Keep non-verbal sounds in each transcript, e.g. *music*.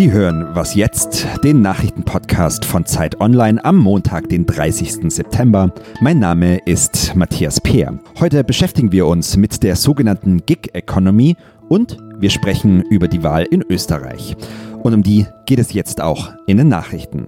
Sie hören Was jetzt, den Nachrichtenpodcast von Zeit Online am Montag, den 30. September. Mein Name ist Matthias Peer. Heute beschäftigen wir uns mit der sogenannten Gig Economy und wir sprechen über die Wahl in Österreich. Und um die geht es jetzt auch in den Nachrichten.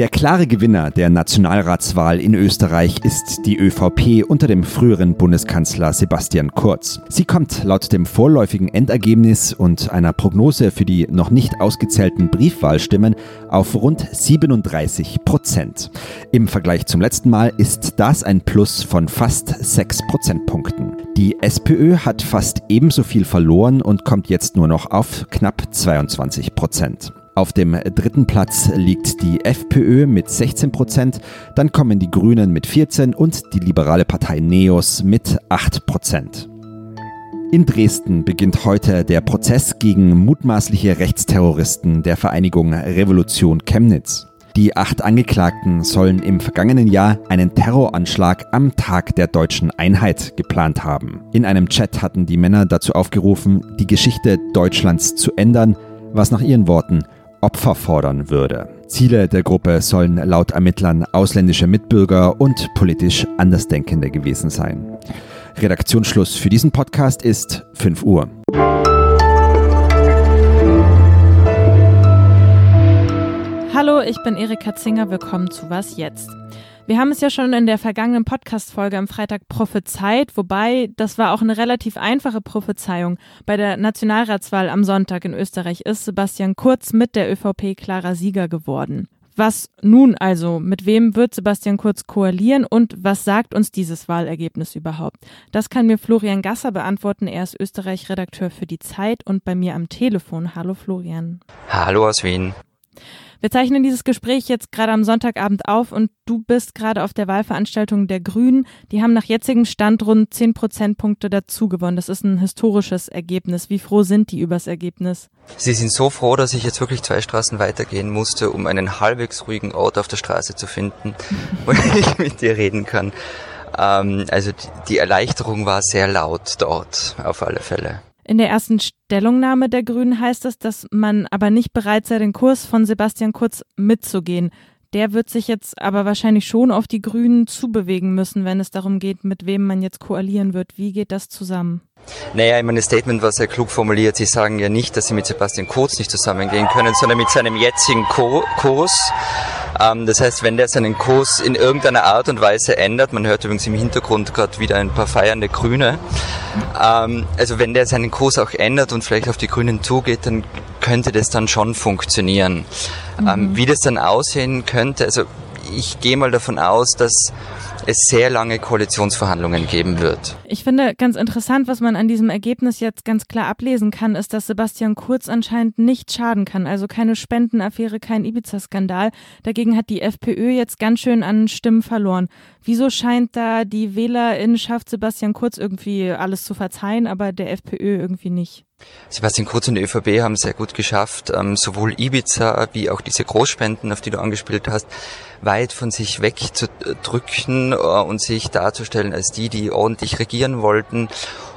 Der klare Gewinner der Nationalratswahl in Österreich ist die ÖVP unter dem früheren Bundeskanzler Sebastian Kurz. Sie kommt laut dem vorläufigen Endergebnis und einer Prognose für die noch nicht ausgezählten Briefwahlstimmen auf rund 37 Prozent. Im Vergleich zum letzten Mal ist das ein Plus von fast 6 Prozentpunkten. Die SPÖ hat fast ebenso viel verloren und kommt jetzt nur noch auf knapp 22 Prozent. Auf dem dritten Platz liegt die FPÖ mit 16 Prozent, dann kommen die Grünen mit 14 und die liberale Partei NEOS mit 8 Prozent. In Dresden beginnt heute der Prozess gegen mutmaßliche Rechtsterroristen der Vereinigung Revolution Chemnitz. Die acht Angeklagten sollen im vergangenen Jahr einen Terroranschlag am Tag der deutschen Einheit geplant haben. In einem Chat hatten die Männer dazu aufgerufen, die Geschichte Deutschlands zu ändern, was nach ihren Worten Opfer fordern würde. Ziele der Gruppe sollen laut Ermittlern ausländische Mitbürger und politisch Andersdenkende gewesen sein. Redaktionsschluss für diesen Podcast ist 5 Uhr. Hallo, ich bin Erika Zinger. Willkommen zu Was jetzt? Wir haben es ja schon in der vergangenen Podcast-Folge am Freitag prophezeit, wobei das war auch eine relativ einfache Prophezeiung. Bei der Nationalratswahl am Sonntag in Österreich ist Sebastian Kurz mit der ÖVP klarer Sieger geworden. Was nun also? Mit wem wird Sebastian Kurz koalieren und was sagt uns dieses Wahlergebnis überhaupt? Das kann mir Florian Gasser beantworten. Er ist Österreich-Redakteur für die Zeit und bei mir am Telefon. Hallo Florian. Hallo aus Wien. Wir zeichnen dieses Gespräch jetzt gerade am Sonntagabend auf und du bist gerade auf der Wahlveranstaltung der Grünen. Die haben nach jetzigem Stand rund 10 Prozentpunkte dazu gewonnen. Das ist ein historisches Ergebnis. Wie froh sind die übers Ergebnis? Sie sind so froh, dass ich jetzt wirklich zwei Straßen weitergehen musste, um einen halbwegs ruhigen Ort auf der Straße zu finden, *laughs* wo ich mit dir reden kann. Ähm, also die Erleichterung war sehr laut dort, auf alle Fälle. In der ersten Stellungnahme der Grünen heißt es, dass man aber nicht bereit sei, den Kurs von Sebastian Kurz mitzugehen. Der wird sich jetzt aber wahrscheinlich schon auf die Grünen zubewegen müssen, wenn es darum geht, mit wem man jetzt koalieren wird. Wie geht das zusammen? Naja, in meinem Statement war sehr klug formuliert. Sie sagen ja nicht, dass Sie mit Sebastian Kurz nicht zusammengehen können, sondern mit seinem jetzigen Kurs. Ähm, das heißt, wenn der seinen Kurs in irgendeiner Art und Weise ändert, man hört übrigens im Hintergrund gerade wieder ein paar feiernde Grüne, ähm, also wenn der seinen Kurs auch ändert und vielleicht auf die Grünen zugeht, dann könnte das dann schon funktionieren. Ähm, mhm. wie das dann aussehen könnte, also ich gehe mal davon aus, dass es sehr lange Koalitionsverhandlungen geben wird. Ich finde ganz interessant, was man an diesem Ergebnis jetzt ganz klar ablesen kann, ist, dass Sebastian Kurz anscheinend nicht schaden kann. Also keine Spendenaffäre, kein Ibiza-Skandal. Dagegen hat die FPÖ jetzt ganz schön an Stimmen verloren. Wieso scheint da die Wählerinnenschaft Sebastian Kurz irgendwie alles zu verzeihen, aber der FPÖ irgendwie nicht? Sebastian Kurz und die ÖVP haben sehr gut geschafft, ähm, sowohl Ibiza wie auch diese Großspenden, auf die du angespielt hast, weit von sich wegzudrücken äh, und sich darzustellen als die, die ordentlich regieren wollten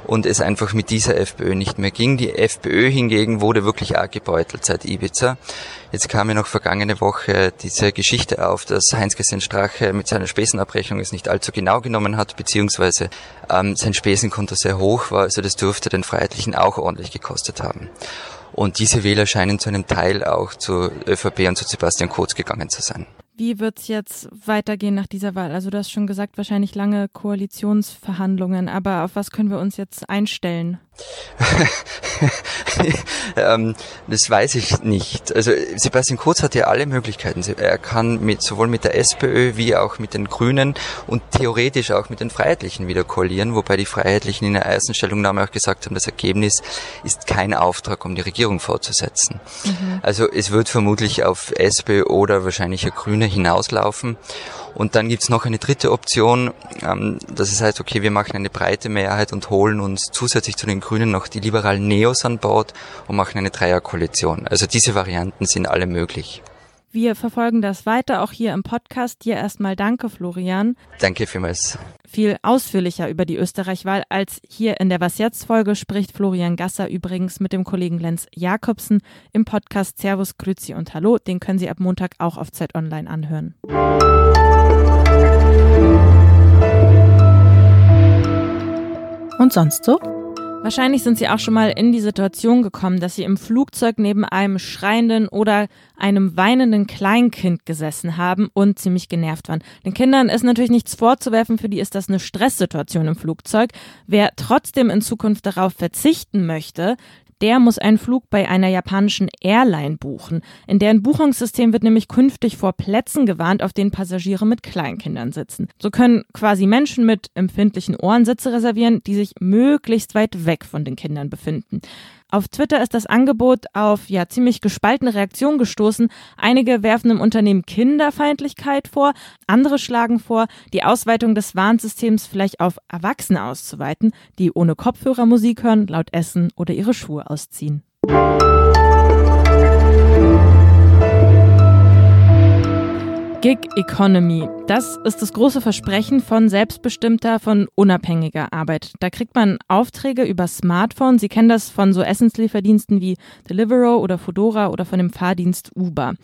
und es einfach mit dieser FPÖ nicht mehr ging. Die FPÖ hingegen wurde wirklich arg gebeutelt seit Ibiza. Jetzt kam ja noch vergangene Woche diese Geschichte auf, dass Heinz-Christian Strache mit seiner Spesenabrechnung es nicht allzu genau genommen hat, beziehungsweise ähm, sein Spesenkonto sehr hoch war. Also das dürfte den Freiheitlichen auch ordentlich gekostet haben. Und diese Wähler scheinen zu einem Teil auch zu ÖVP und zu Sebastian Kurz gegangen zu sein. Wie wird es jetzt weitergehen nach dieser Wahl? Also du hast schon gesagt, wahrscheinlich lange Koalitionsverhandlungen, aber auf was können wir uns jetzt einstellen? *laughs* ähm, das weiß ich nicht. Also Sebastian Kurz hat ja alle Möglichkeiten. Er kann mit, sowohl mit der SPÖ wie auch mit den Grünen und theoretisch auch mit den Freiheitlichen wieder koalieren, wobei die Freiheitlichen in der ersten Stellungnahme auch gesagt haben, das Ergebnis ist kein Auftrag, um die Regierung fortzusetzen. Mhm. Also es wird vermutlich auf SPÖ oder wahrscheinlich Grüne hinauslaufen. Und dann gibt's noch eine dritte Option, ähm, dass es heißt, okay, wir machen eine breite Mehrheit und holen uns zusätzlich zu den Grünen noch die liberalen Neos an Bord und machen eine Dreierkoalition. Also diese Varianten sind alle möglich. Wir verfolgen das weiter, auch hier im Podcast. Dir erstmal danke, Florian. Danke vielmals. Viel ausführlicher über die Österreich-Wahl als hier in der Was jetzt Folge spricht Florian Gasser übrigens mit dem Kollegen Lenz Jakobsen im Podcast Servus, Grüzi und Hallo. Den können Sie ab Montag auch auf Zeit Online anhören. Und sonst so? Wahrscheinlich sind Sie auch schon mal in die Situation gekommen, dass Sie im Flugzeug neben einem schreienden oder einem weinenden Kleinkind gesessen haben und ziemlich genervt waren. Den Kindern ist natürlich nichts vorzuwerfen, für die ist das eine Stresssituation im Flugzeug. Wer trotzdem in Zukunft darauf verzichten möchte, der muss einen Flug bei einer japanischen Airline buchen. In deren Buchungssystem wird nämlich künftig vor Plätzen gewarnt, auf denen Passagiere mit Kleinkindern sitzen. So können quasi Menschen mit empfindlichen Ohren Sitze reservieren, die sich möglichst weit weg von den Kindern befinden. Auf Twitter ist das Angebot auf ja ziemlich gespaltene Reaktionen gestoßen. Einige werfen im Unternehmen Kinderfeindlichkeit vor, andere schlagen vor, die Ausweitung des Warnsystems vielleicht auf Erwachsene auszuweiten, die ohne Kopfhörer Musik hören, laut essen oder ihre Schuhe ausziehen. Gig Economy. Das ist das große Versprechen von selbstbestimmter, von unabhängiger Arbeit. Da kriegt man Aufträge über Smartphone. Sie kennen das von so Essenslieferdiensten wie Deliveroo oder Fodora oder von dem Fahrdienst Uber.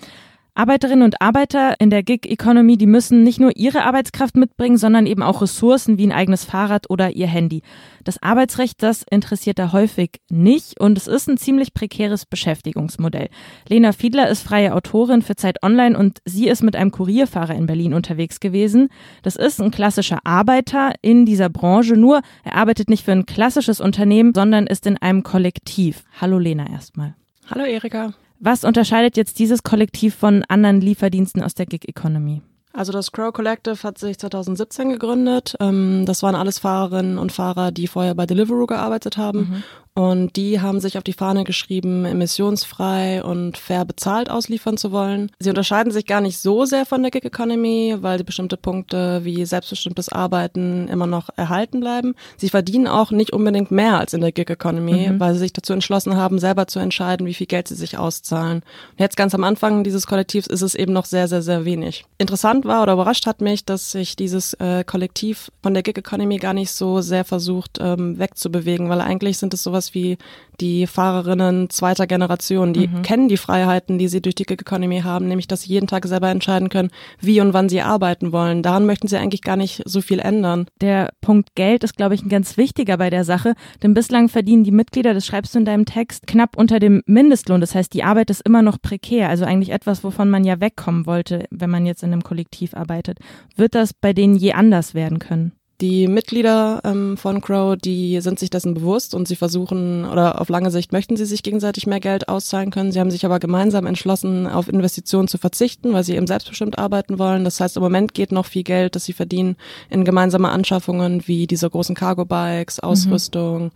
Arbeiterinnen und Arbeiter in der Gig Economy, die müssen nicht nur ihre Arbeitskraft mitbringen, sondern eben auch Ressourcen wie ein eigenes Fahrrad oder ihr Handy. Das Arbeitsrecht, das interessiert da häufig nicht und es ist ein ziemlich prekäres Beschäftigungsmodell. Lena Fiedler ist freie Autorin für Zeit Online und sie ist mit einem Kurierfahrer in Berlin unterwegs gewesen. Das ist ein klassischer Arbeiter in dieser Branche, nur er arbeitet nicht für ein klassisches Unternehmen, sondern ist in einem Kollektiv. Hallo Lena erstmal. Hallo Erika. Was unterscheidet jetzt dieses Kollektiv von anderen Lieferdiensten aus der Gig Economy? Also das Crow Collective hat sich 2017 gegründet. Ähm, das waren alles Fahrerinnen und Fahrer, die vorher bei Deliveroo gearbeitet haben mhm. Und die haben sich auf die Fahne geschrieben, emissionsfrei und fair bezahlt ausliefern zu wollen. Sie unterscheiden sich gar nicht so sehr von der Gig Economy, weil bestimmte Punkte wie selbstbestimmtes Arbeiten immer noch erhalten bleiben. Sie verdienen auch nicht unbedingt mehr als in der Gig Economy, mhm. weil sie sich dazu entschlossen haben, selber zu entscheiden, wie viel Geld sie sich auszahlen. Und jetzt ganz am Anfang dieses Kollektivs ist es eben noch sehr, sehr, sehr wenig. Interessant war oder überrascht hat mich, dass sich dieses äh, Kollektiv von der Gig Economy gar nicht so sehr versucht ähm, wegzubewegen, weil eigentlich sind es sowas wie die Fahrerinnen zweiter Generation. Die mhm. kennen die Freiheiten, die sie durch die Gig Economy haben, nämlich dass sie jeden Tag selber entscheiden können, wie und wann sie arbeiten wollen. Daran möchten sie eigentlich gar nicht so viel ändern. Der Punkt Geld ist, glaube ich, ein ganz wichtiger bei der Sache, denn bislang verdienen die Mitglieder, das schreibst du in deinem Text, knapp unter dem Mindestlohn. Das heißt, die Arbeit ist immer noch prekär, also eigentlich etwas, wovon man ja wegkommen wollte, wenn man jetzt in einem Kollektiv arbeitet. Wird das bei denen je anders werden können? Die Mitglieder ähm, von Crow, die sind sich dessen bewusst und sie versuchen oder auf lange Sicht möchten sie sich gegenseitig mehr Geld auszahlen können. Sie haben sich aber gemeinsam entschlossen, auf Investitionen zu verzichten, weil sie eben selbstbestimmt arbeiten wollen. Das heißt, im Moment geht noch viel Geld, das sie verdienen in gemeinsame Anschaffungen wie diese großen Cargo-Bikes, Ausrüstung. Mhm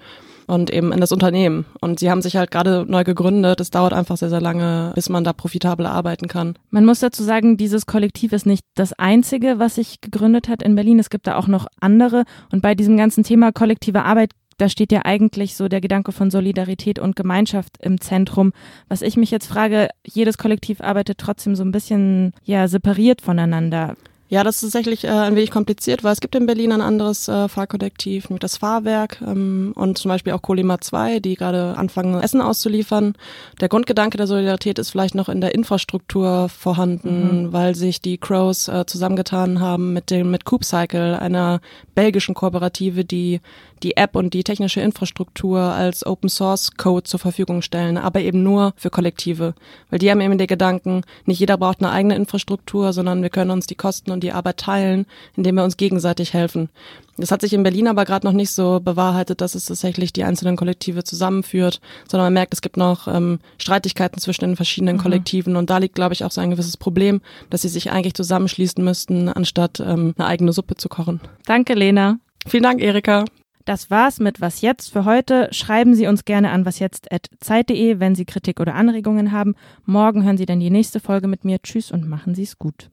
und eben in das Unternehmen. Und sie haben sich halt gerade neu gegründet. Es dauert einfach sehr, sehr lange, bis man da profitabel arbeiten kann. Man muss dazu sagen, dieses Kollektiv ist nicht das einzige, was sich gegründet hat in Berlin. Es gibt da auch noch andere. Und bei diesem ganzen Thema kollektive Arbeit da steht ja eigentlich so der Gedanke von Solidarität und Gemeinschaft im Zentrum. Was ich mich jetzt frage, jedes Kollektiv arbeitet trotzdem so ein bisschen ja separiert voneinander. Ja, das ist tatsächlich äh, ein wenig kompliziert, weil es gibt in Berlin ein anderes äh, Fahrkollektiv, nämlich das Fahrwerk ähm, und zum Beispiel auch Colima 2, die gerade anfangen, Essen auszuliefern. Der Grundgedanke der Solidarität ist vielleicht noch in der Infrastruktur vorhanden, mhm. weil sich die Crows äh, zusammengetan haben mit dem mit Coopcycle, einer belgischen Kooperative, die die App und die technische Infrastruktur als Open Source Code zur Verfügung stellen, aber eben nur für Kollektive. Weil die haben eben den Gedanken, nicht jeder braucht eine eigene Infrastruktur, sondern wir können uns die Kosten und die Arbeit teilen, indem wir uns gegenseitig helfen. Das hat sich in Berlin aber gerade noch nicht so bewahrheitet, dass es tatsächlich die einzelnen Kollektive zusammenführt, sondern man merkt, es gibt noch ähm, Streitigkeiten zwischen den verschiedenen mhm. Kollektiven und da liegt, glaube ich, auch so ein gewisses Problem, dass sie sich eigentlich zusammenschließen müssten, anstatt ähm, eine eigene Suppe zu kochen. Danke, Lena. Vielen Dank, Erika. Das war's mit Was jetzt für heute. Schreiben Sie uns gerne an wasjetzt.zeit.de, wenn Sie Kritik oder Anregungen haben. Morgen hören Sie dann die nächste Folge mit mir. Tschüss und machen Sie es gut.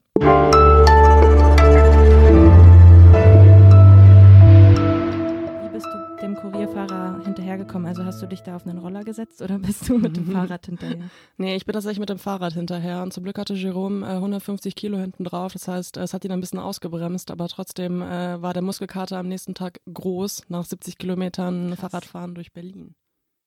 Dem Kurier Fahrer hinterhergekommen? Also hast du dich da auf einen Roller gesetzt oder bist du mit dem Fahrrad hinterher? Nee, ich bin tatsächlich mit dem Fahrrad hinterher und zum Glück hatte Jerome äh, 150 Kilo hinten drauf. Das heißt, es hat ihn ein bisschen ausgebremst, aber trotzdem äh, war der Muskelkater am nächsten Tag groß nach 70 Kilometern Krass. Fahrradfahren durch Berlin.